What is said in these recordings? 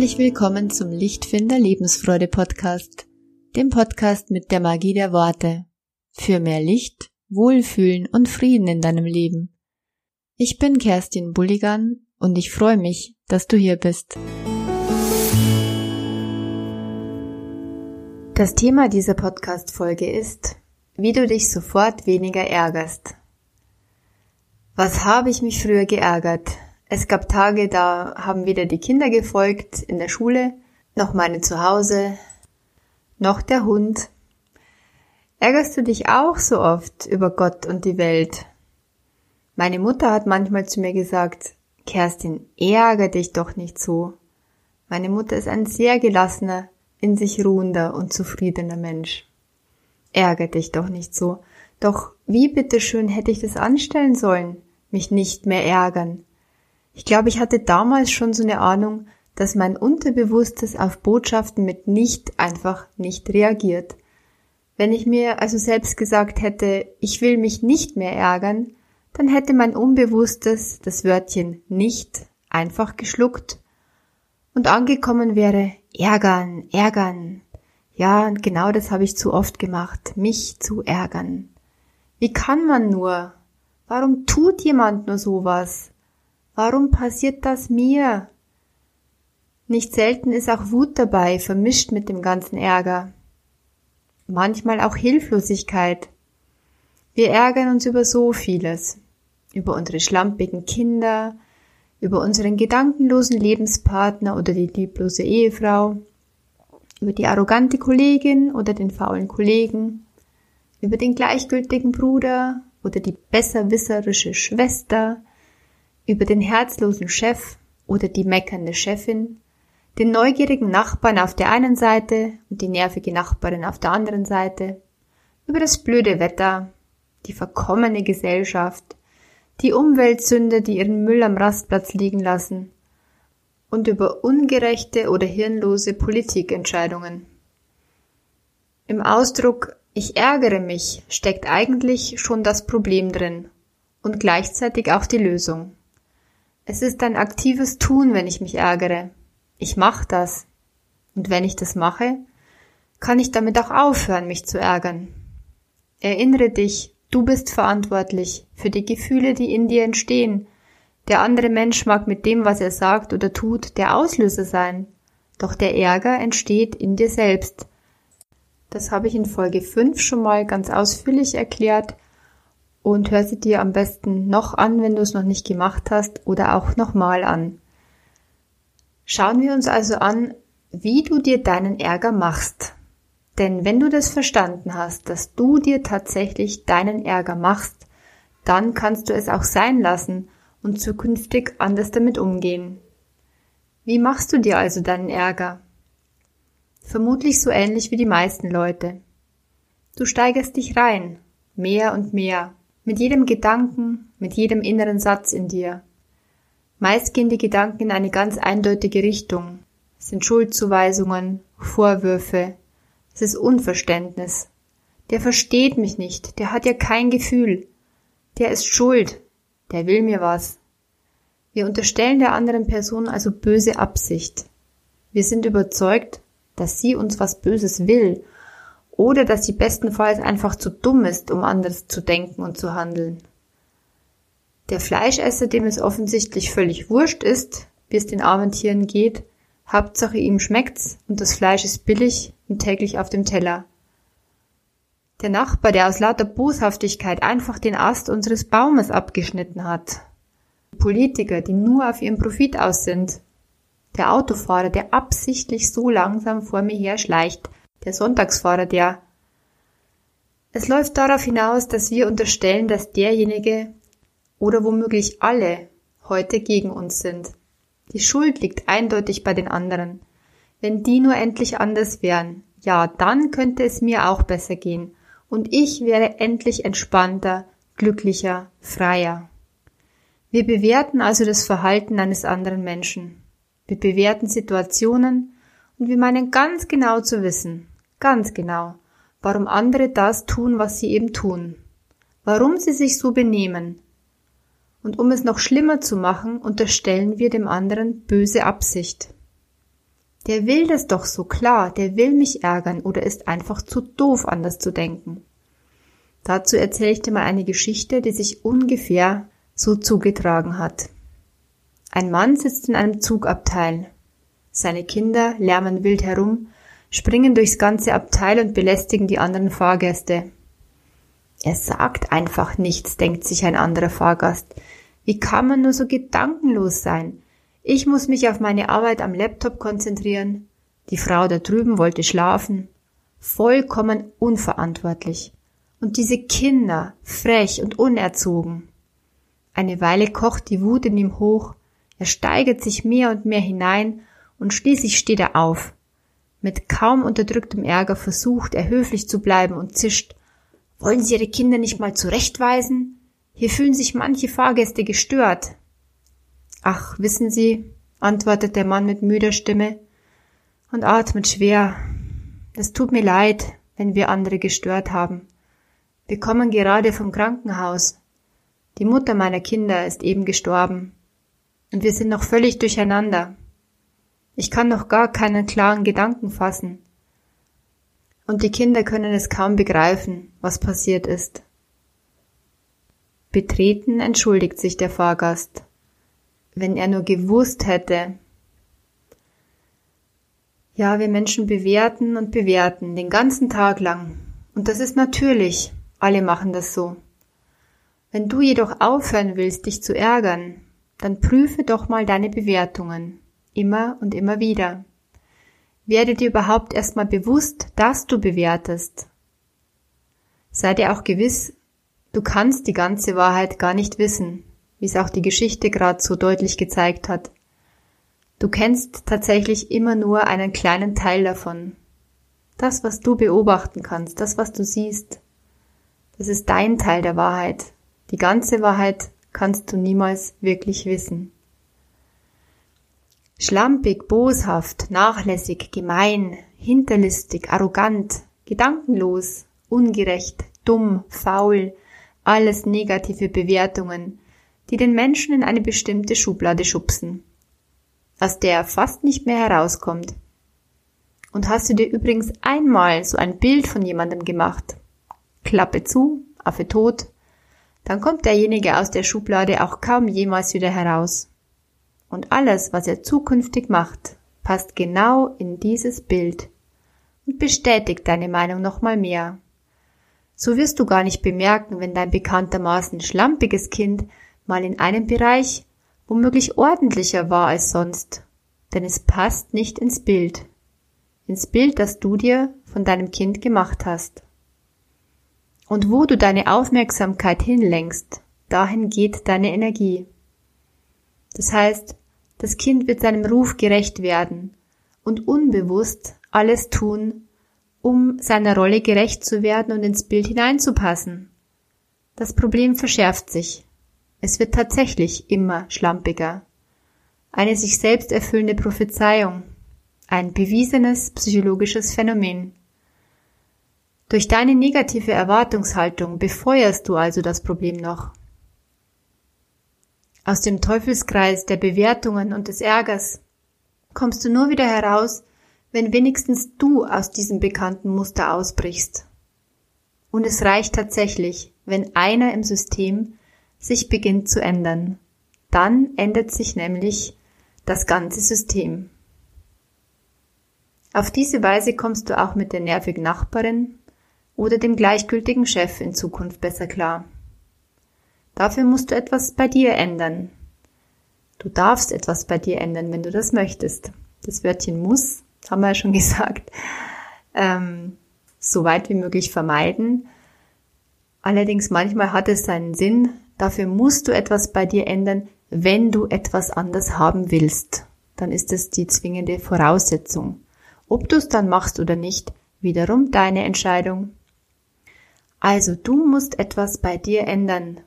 Herzlich willkommen zum Lichtfinder Lebensfreude Podcast, dem Podcast mit der Magie der Worte. Für mehr Licht, Wohlfühlen und Frieden in deinem Leben. Ich bin Kerstin Bulligan und ich freue mich, dass du hier bist. Das Thema dieser Podcast-Folge ist, wie du dich sofort weniger ärgerst. Was habe ich mich früher geärgert? Es gab Tage, da haben weder die Kinder gefolgt in der Schule, noch meine zu Hause, noch der Hund. Ärgerst du dich auch so oft über Gott und die Welt? Meine Mutter hat manchmal zu mir gesagt, Kerstin, ärger dich doch nicht so. Meine Mutter ist ein sehr gelassener, in sich ruhender und zufriedener Mensch. Ärger dich doch nicht so. Doch wie bitteschön hätte ich das anstellen sollen? Mich nicht mehr ärgern. Ich glaube, ich hatte damals schon so eine Ahnung, dass mein Unterbewusstes auf Botschaften mit nicht einfach nicht reagiert. Wenn ich mir also selbst gesagt hätte, ich will mich nicht mehr ärgern, dann hätte mein Unbewusstes das Wörtchen nicht einfach geschluckt und angekommen wäre ärgern, ärgern. Ja, genau das habe ich zu oft gemacht, mich zu ärgern. Wie kann man nur? Warum tut jemand nur sowas? Warum passiert das mir? Nicht selten ist auch Wut dabei, vermischt mit dem ganzen Ärger. Manchmal auch Hilflosigkeit. Wir ärgern uns über so vieles. Über unsere schlampigen Kinder, über unseren gedankenlosen Lebenspartner oder die lieblose Ehefrau, über die arrogante Kollegin oder den faulen Kollegen, über den gleichgültigen Bruder oder die besserwisserische Schwester, über den herzlosen Chef oder die meckernde Chefin, den neugierigen Nachbarn auf der einen Seite und die nervige Nachbarin auf der anderen Seite, über das blöde Wetter, die verkommene Gesellschaft, die Umweltsünder, die ihren Müll am Rastplatz liegen lassen, und über ungerechte oder hirnlose Politikentscheidungen. Im Ausdruck ich ärgere mich steckt eigentlich schon das Problem drin und gleichzeitig auch die Lösung. Es ist ein aktives Tun, wenn ich mich ärgere. Ich mache das. Und wenn ich das mache, kann ich damit auch aufhören, mich zu ärgern. Erinnere dich, Du bist verantwortlich für die Gefühle, die in dir entstehen. Der andere Mensch mag mit dem, was er sagt oder tut, der Auslöser sein. Doch der Ärger entsteht in dir selbst. Das habe ich in Folge 5 schon mal ganz ausführlich erklärt und hör sie dir am besten noch an, wenn du es noch nicht gemacht hast oder auch nochmal an. Schauen wir uns also an, wie du dir deinen Ärger machst. Denn wenn du das verstanden hast, dass du dir tatsächlich deinen Ärger machst, dann kannst du es auch sein lassen und zukünftig anders damit umgehen. Wie machst du dir also deinen Ärger? Vermutlich so ähnlich wie die meisten Leute. Du steigerst dich rein, mehr und mehr, mit jedem Gedanken, mit jedem inneren Satz in dir. Meist gehen die Gedanken in eine ganz eindeutige Richtung. Es sind Schuldzuweisungen, Vorwürfe, es ist Unverständnis. Der versteht mich nicht, der hat ja kein Gefühl. Der ist schuld, der will mir was. Wir unterstellen der anderen Person also böse Absicht. Wir sind überzeugt, dass sie uns was Böses will oder dass sie bestenfalls einfach zu dumm ist, um anders zu denken und zu handeln. Der Fleischesser, dem es offensichtlich völlig wurscht ist, wie es den armen Tieren geht, Hauptsache ihm schmeckt's und das Fleisch ist billig, und täglich auf dem Teller. Der Nachbar, der aus lauter Boshaftigkeit einfach den Ast unseres Baumes abgeschnitten hat. Politiker, die nur auf ihren Profit aus sind. Der Autofahrer, der absichtlich so langsam vor mir her schleicht. Der Sonntagsfahrer, der es läuft darauf hinaus, dass wir unterstellen, dass derjenige oder womöglich alle heute gegen uns sind. Die Schuld liegt eindeutig bei den anderen. Wenn die nur endlich anders wären, ja, dann könnte es mir auch besser gehen, und ich wäre endlich entspannter, glücklicher, freier. Wir bewerten also das Verhalten eines anderen Menschen. Wir bewerten Situationen und wir meinen ganz genau zu wissen, ganz genau, warum andere das tun, was sie eben tun, warum sie sich so benehmen. Und um es noch schlimmer zu machen, unterstellen wir dem anderen böse Absicht. Der will das doch so klar, der will mich ärgern oder ist einfach zu doof, anders zu denken. Dazu erzähle ich dir mal eine Geschichte, die sich ungefähr so zugetragen hat. Ein Mann sitzt in einem Zugabteil. Seine Kinder lärmen wild herum, springen durchs ganze Abteil und belästigen die anderen Fahrgäste. Er sagt einfach nichts, denkt sich ein anderer Fahrgast. Wie kann man nur so gedankenlos sein? Ich muss mich auf meine Arbeit am Laptop konzentrieren. Die Frau da drüben wollte schlafen. Vollkommen unverantwortlich. Und diese Kinder, frech und unerzogen. Eine Weile kocht die Wut in ihm hoch, er steigert sich mehr und mehr hinein, und schließlich steht er auf. Mit kaum unterdrücktem Ärger versucht er höflich zu bleiben und zischt Wollen Sie Ihre Kinder nicht mal zurechtweisen? Hier fühlen sich manche Fahrgäste gestört. Ach, wissen Sie, antwortet der Mann mit müder Stimme und atmet schwer. Es tut mir leid, wenn wir andere gestört haben. Wir kommen gerade vom Krankenhaus. Die Mutter meiner Kinder ist eben gestorben. Und wir sind noch völlig durcheinander. Ich kann noch gar keinen klaren Gedanken fassen. Und die Kinder können es kaum begreifen, was passiert ist. Betreten entschuldigt sich der Fahrgast. Wenn er nur gewusst hätte. Ja, wir Menschen bewerten und bewerten den ganzen Tag lang. Und das ist natürlich. Alle machen das so. Wenn du jedoch aufhören willst, dich zu ärgern, dann prüfe doch mal deine Bewertungen. Immer und immer wieder. Werde dir überhaupt erstmal bewusst, dass du bewertest. Sei dir auch gewiss, du kannst die ganze Wahrheit gar nicht wissen, wie es auch die Geschichte gerade so deutlich gezeigt hat. Du kennst tatsächlich immer nur einen kleinen Teil davon. Das, was du beobachten kannst, das, was du siehst, das ist dein Teil der Wahrheit. Die ganze Wahrheit kannst du niemals wirklich wissen. Schlampig, boshaft, nachlässig, gemein, hinterlistig, arrogant, gedankenlos, ungerecht, dumm, faul, alles negative Bewertungen, die den Menschen in eine bestimmte Schublade schubsen, aus der er fast nicht mehr herauskommt. Und hast du dir übrigens einmal so ein Bild von jemandem gemacht? Klappe zu, Affe tot, dann kommt derjenige aus der Schublade auch kaum jemals wieder heraus. Und alles, was er zukünftig macht, passt genau in dieses Bild und bestätigt deine Meinung nochmal mehr. So wirst du gar nicht bemerken, wenn dein bekanntermaßen schlampiges Kind mal in einem Bereich womöglich ordentlicher war als sonst, denn es passt nicht ins Bild, ins Bild, das du dir von deinem Kind gemacht hast. Und wo du deine Aufmerksamkeit hinlenkst, dahin geht deine Energie. Das heißt, das Kind wird seinem Ruf gerecht werden und unbewusst alles tun, um seiner Rolle gerecht zu werden und ins Bild hineinzupassen. Das Problem verschärft sich. Es wird tatsächlich immer schlampiger. Eine sich selbst erfüllende Prophezeiung. Ein bewiesenes psychologisches Phänomen. Durch deine negative Erwartungshaltung befeuerst du also das Problem noch. Aus dem Teufelskreis der Bewertungen und des Ärgers kommst du nur wieder heraus, wenn wenigstens du aus diesem bekannten Muster ausbrichst. Und es reicht tatsächlich, wenn einer im System sich beginnt zu ändern. Dann ändert sich nämlich das ganze System. Auf diese Weise kommst du auch mit der nervigen Nachbarin oder dem gleichgültigen Chef in Zukunft besser klar. Dafür musst du etwas bei dir ändern. Du darfst etwas bei dir ändern, wenn du das möchtest. Das Wörtchen muss, haben wir ja schon gesagt, ähm, so weit wie möglich vermeiden. Allerdings manchmal hat es seinen Sinn. Dafür musst du etwas bei dir ändern, wenn du etwas anders haben willst. Dann ist es die zwingende Voraussetzung. Ob du es dann machst oder nicht, wiederum deine Entscheidung. Also du musst etwas bei dir ändern,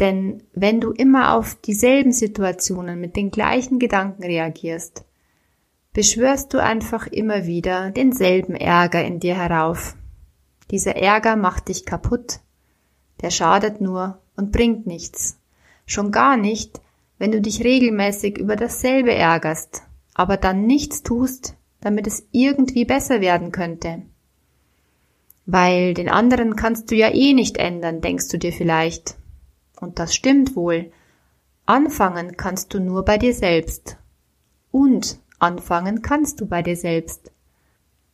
denn wenn du immer auf dieselben Situationen mit den gleichen Gedanken reagierst, beschwörst du einfach immer wieder denselben Ärger in dir herauf. Dieser Ärger macht dich kaputt, der schadet nur und bringt nichts. Schon gar nicht, wenn du dich regelmäßig über dasselbe ärgerst, aber dann nichts tust, damit es irgendwie besser werden könnte. Weil den anderen kannst du ja eh nicht ändern, denkst du dir vielleicht. Und das stimmt wohl. Anfangen kannst du nur bei dir selbst. Und anfangen kannst du bei dir selbst.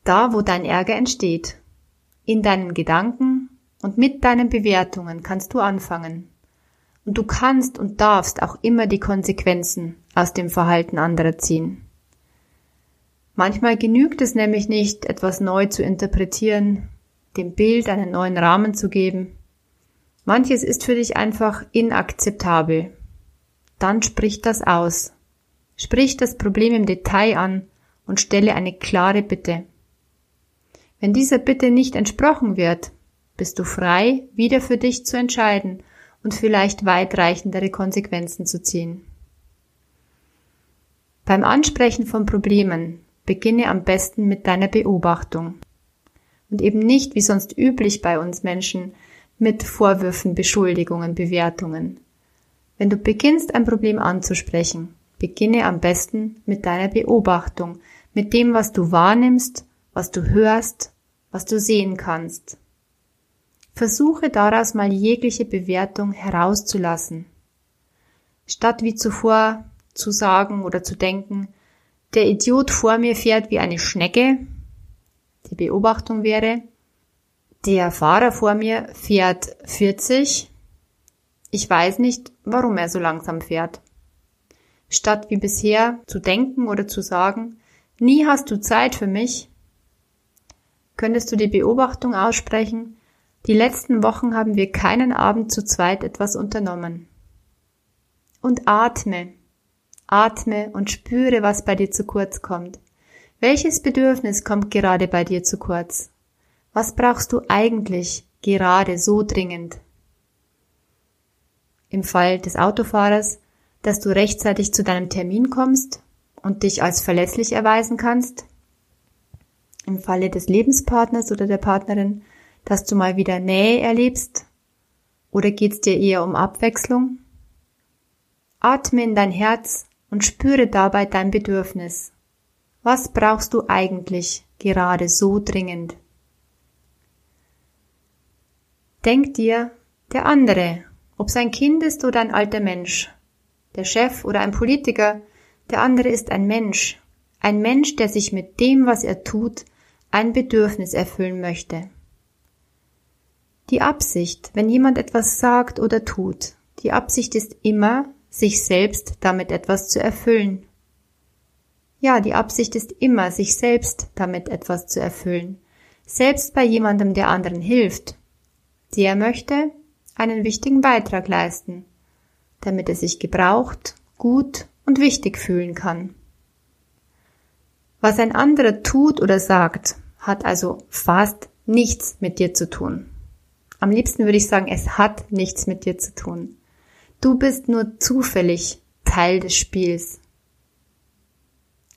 Da, wo dein Ärger entsteht. In deinen Gedanken und mit deinen Bewertungen kannst du anfangen. Und du kannst und darfst auch immer die Konsequenzen aus dem Verhalten anderer ziehen. Manchmal genügt es nämlich nicht, etwas neu zu interpretieren, dem Bild einen neuen Rahmen zu geben. Manches ist für dich einfach inakzeptabel. Dann sprich das aus. Sprich das Problem im Detail an und stelle eine klare Bitte. Wenn dieser Bitte nicht entsprochen wird, bist du frei, wieder für dich zu entscheiden und vielleicht weitreichendere Konsequenzen zu ziehen. Beim Ansprechen von Problemen beginne am besten mit deiner Beobachtung und eben nicht wie sonst üblich bei uns Menschen mit Vorwürfen, Beschuldigungen, Bewertungen. Wenn du beginnst, ein Problem anzusprechen, beginne am besten mit deiner Beobachtung, mit dem, was du wahrnimmst, was du hörst, was du sehen kannst. Versuche daraus mal jegliche Bewertung herauszulassen. Statt wie zuvor zu sagen oder zu denken, der Idiot vor mir fährt wie eine Schnecke, die Beobachtung wäre, der Fahrer vor mir fährt 40. Ich weiß nicht, warum er so langsam fährt. Statt wie bisher zu denken oder zu sagen, nie hast du Zeit für mich, könntest du die Beobachtung aussprechen, die letzten Wochen haben wir keinen Abend zu zweit etwas unternommen. Und atme, atme und spüre, was bei dir zu kurz kommt. Welches Bedürfnis kommt gerade bei dir zu kurz? Was brauchst du eigentlich gerade so dringend? Im Fall des Autofahrers, dass du rechtzeitig zu deinem Termin kommst und dich als verlässlich erweisen kannst. Im Falle des Lebenspartners oder der Partnerin, dass du mal wieder Nähe erlebst. Oder geht's dir eher um Abwechslung? Atme in dein Herz und spüre dabei dein Bedürfnis. Was brauchst du eigentlich gerade so dringend? Denk dir, der andere, ob es ein Kind ist oder ein alter Mensch, der Chef oder ein Politiker, der andere ist ein Mensch, ein Mensch, der sich mit dem, was er tut, ein Bedürfnis erfüllen möchte. Die Absicht, wenn jemand etwas sagt oder tut, die Absicht ist immer, sich selbst damit etwas zu erfüllen. Ja, die Absicht ist immer, sich selbst damit etwas zu erfüllen. Selbst bei jemandem, der anderen hilft, der möchte einen wichtigen Beitrag leisten, damit er sich gebraucht, gut und wichtig fühlen kann. Was ein anderer tut oder sagt, hat also fast nichts mit dir zu tun. Am liebsten würde ich sagen, es hat nichts mit dir zu tun. Du bist nur zufällig Teil des Spiels.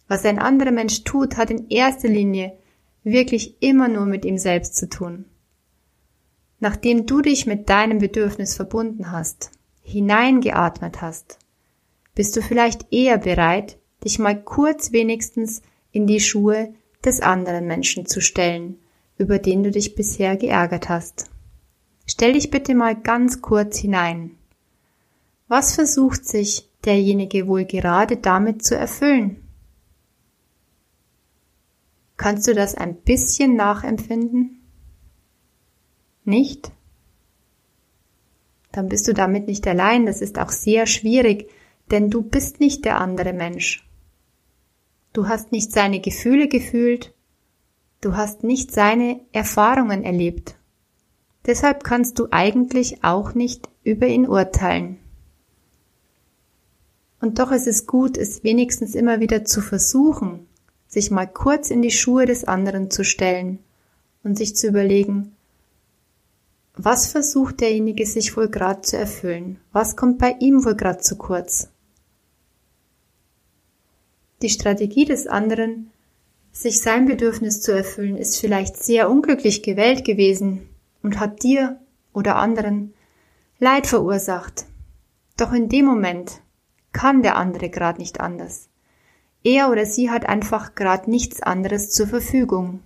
Was ein anderer Mensch tut, hat in erster Linie wirklich immer nur mit ihm selbst zu tun. Nachdem du dich mit deinem Bedürfnis verbunden hast, hineingeatmet hast, bist du vielleicht eher bereit, dich mal kurz wenigstens in die Schuhe des anderen Menschen zu stellen, über den du dich bisher geärgert hast. Stell dich bitte mal ganz kurz hinein. Was versucht sich derjenige wohl gerade damit zu erfüllen? Kannst du das ein bisschen nachempfinden? Nicht? Dann bist du damit nicht allein. Das ist auch sehr schwierig, denn du bist nicht der andere Mensch. Du hast nicht seine Gefühle gefühlt, du hast nicht seine Erfahrungen erlebt. Deshalb kannst du eigentlich auch nicht über ihn urteilen. Und doch ist es gut, es wenigstens immer wieder zu versuchen, sich mal kurz in die Schuhe des anderen zu stellen und sich zu überlegen, was versucht derjenige sich wohl gerade zu erfüllen? Was kommt bei ihm wohl gerade zu kurz? Die Strategie des anderen, sich sein Bedürfnis zu erfüllen, ist vielleicht sehr unglücklich gewählt gewesen und hat dir oder anderen Leid verursacht. Doch in dem Moment kann der andere gerade nicht anders. Er oder sie hat einfach gerade nichts anderes zur Verfügung.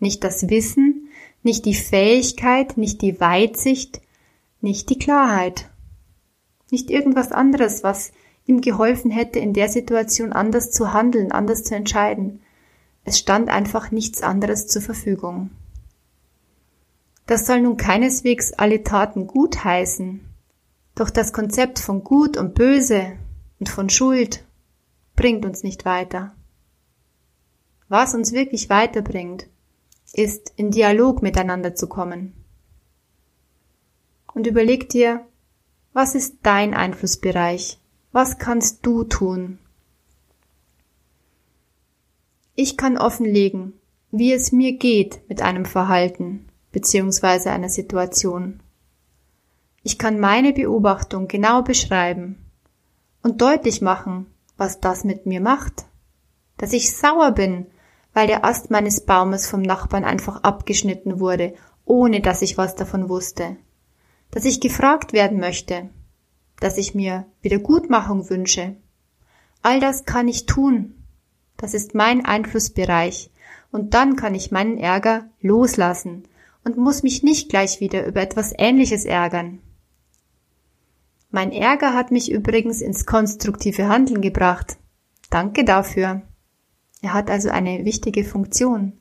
Nicht das Wissen, nicht die Fähigkeit, nicht die Weitsicht, nicht die Klarheit. Nicht irgendwas anderes, was ihm geholfen hätte, in der Situation anders zu handeln, anders zu entscheiden. Es stand einfach nichts anderes zur Verfügung. Das soll nun keineswegs alle Taten gut heißen. Doch das Konzept von Gut und Böse und von Schuld bringt uns nicht weiter. Was uns wirklich weiterbringt, ist in Dialog miteinander zu kommen. Und überleg dir, was ist dein Einflussbereich? Was kannst du tun? Ich kann offenlegen, wie es mir geht mit einem Verhalten bzw. einer Situation. Ich kann meine Beobachtung genau beschreiben und deutlich machen, was das mit mir macht. Dass ich sauer bin, weil der Ast meines Baumes vom Nachbarn einfach abgeschnitten wurde, ohne dass ich was davon wusste. Dass ich gefragt werden möchte, dass ich mir Wiedergutmachung wünsche. All das kann ich tun. Das ist mein Einflussbereich. Und dann kann ich meinen Ärger loslassen und muss mich nicht gleich wieder über etwas Ähnliches ärgern. Mein Ärger hat mich übrigens ins konstruktive Handeln gebracht. Danke dafür. Er hat also eine wichtige Funktion.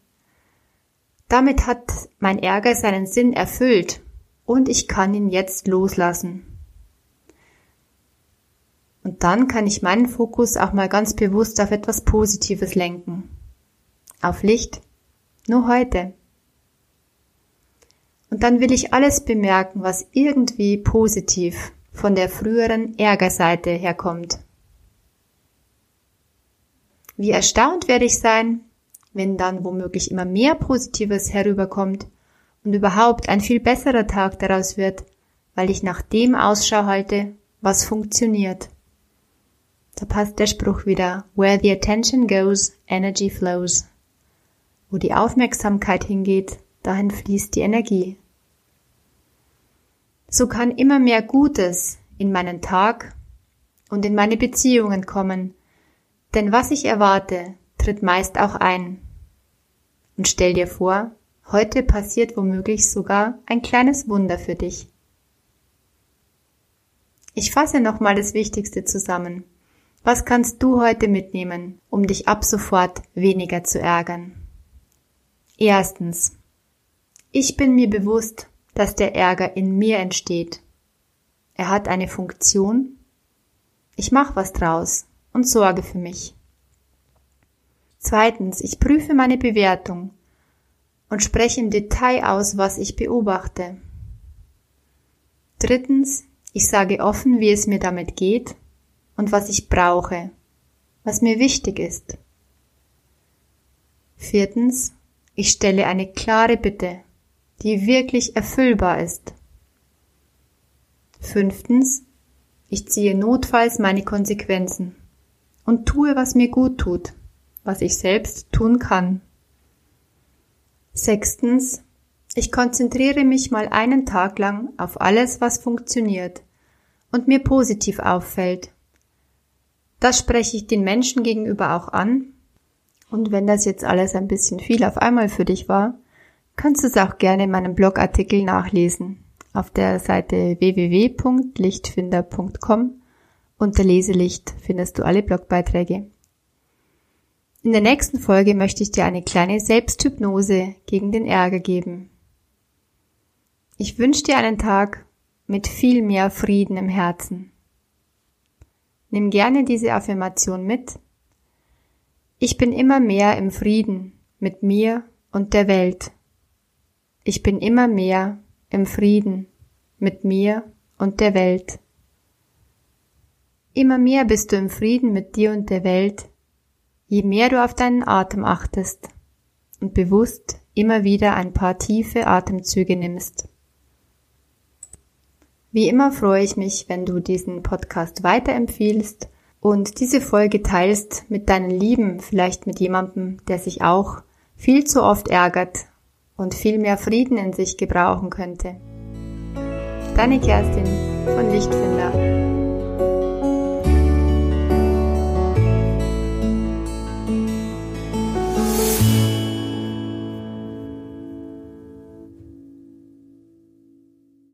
Damit hat mein Ärger seinen Sinn erfüllt und ich kann ihn jetzt loslassen. Und dann kann ich meinen Fokus auch mal ganz bewusst auf etwas Positives lenken. Auf Licht. Nur heute. Und dann will ich alles bemerken, was irgendwie positiv von der früheren Ärgerseite herkommt. Wie erstaunt werde ich sein, wenn dann womöglich immer mehr Positives herüberkommt und überhaupt ein viel besserer Tag daraus wird, weil ich nach dem Ausschau halte, was funktioniert. Da passt der Spruch wieder, where the attention goes, energy flows. Wo die Aufmerksamkeit hingeht, dahin fließt die Energie. So kann immer mehr Gutes in meinen Tag und in meine Beziehungen kommen, denn was ich erwarte, tritt meist auch ein. Und stell dir vor, heute passiert womöglich sogar ein kleines Wunder für dich. Ich fasse nochmal das Wichtigste zusammen. Was kannst du heute mitnehmen, um dich ab sofort weniger zu ärgern? Erstens. Ich bin mir bewusst, dass der Ärger in mir entsteht. Er hat eine Funktion. Ich mache was draus und sorge für mich. Zweitens, ich prüfe meine Bewertung und spreche im Detail aus, was ich beobachte. Drittens, ich sage offen, wie es mir damit geht und was ich brauche, was mir wichtig ist. Viertens, ich stelle eine klare Bitte, die wirklich erfüllbar ist. Fünftens, ich ziehe notfalls meine Konsequenzen und tue, was mir gut tut, was ich selbst tun kann. Sechstens, ich konzentriere mich mal einen Tag lang auf alles, was funktioniert und mir positiv auffällt das spreche ich den Menschen gegenüber auch an. Und wenn das jetzt alles ein bisschen viel auf einmal für dich war, kannst du es auch gerne in meinem Blogartikel nachlesen. Auf der Seite www.lichtfinder.com unter Leselicht findest du alle Blogbeiträge. In der nächsten Folge möchte ich dir eine kleine Selbsthypnose gegen den Ärger geben. Ich wünsche dir einen Tag mit viel mehr Frieden im Herzen. Nimm gerne diese Affirmation mit. Ich bin immer mehr im Frieden mit mir und der Welt. Ich bin immer mehr im Frieden mit mir und der Welt. Immer mehr bist du im Frieden mit dir und der Welt, je mehr du auf deinen Atem achtest und bewusst immer wieder ein paar tiefe Atemzüge nimmst. Wie immer freue ich mich, wenn du diesen Podcast weiterempfiehlst und diese Folge teilst mit deinen Lieben, vielleicht mit jemandem, der sich auch viel zu oft ärgert und viel mehr Frieden in sich gebrauchen könnte. Deine Kerstin von Lichtfinder.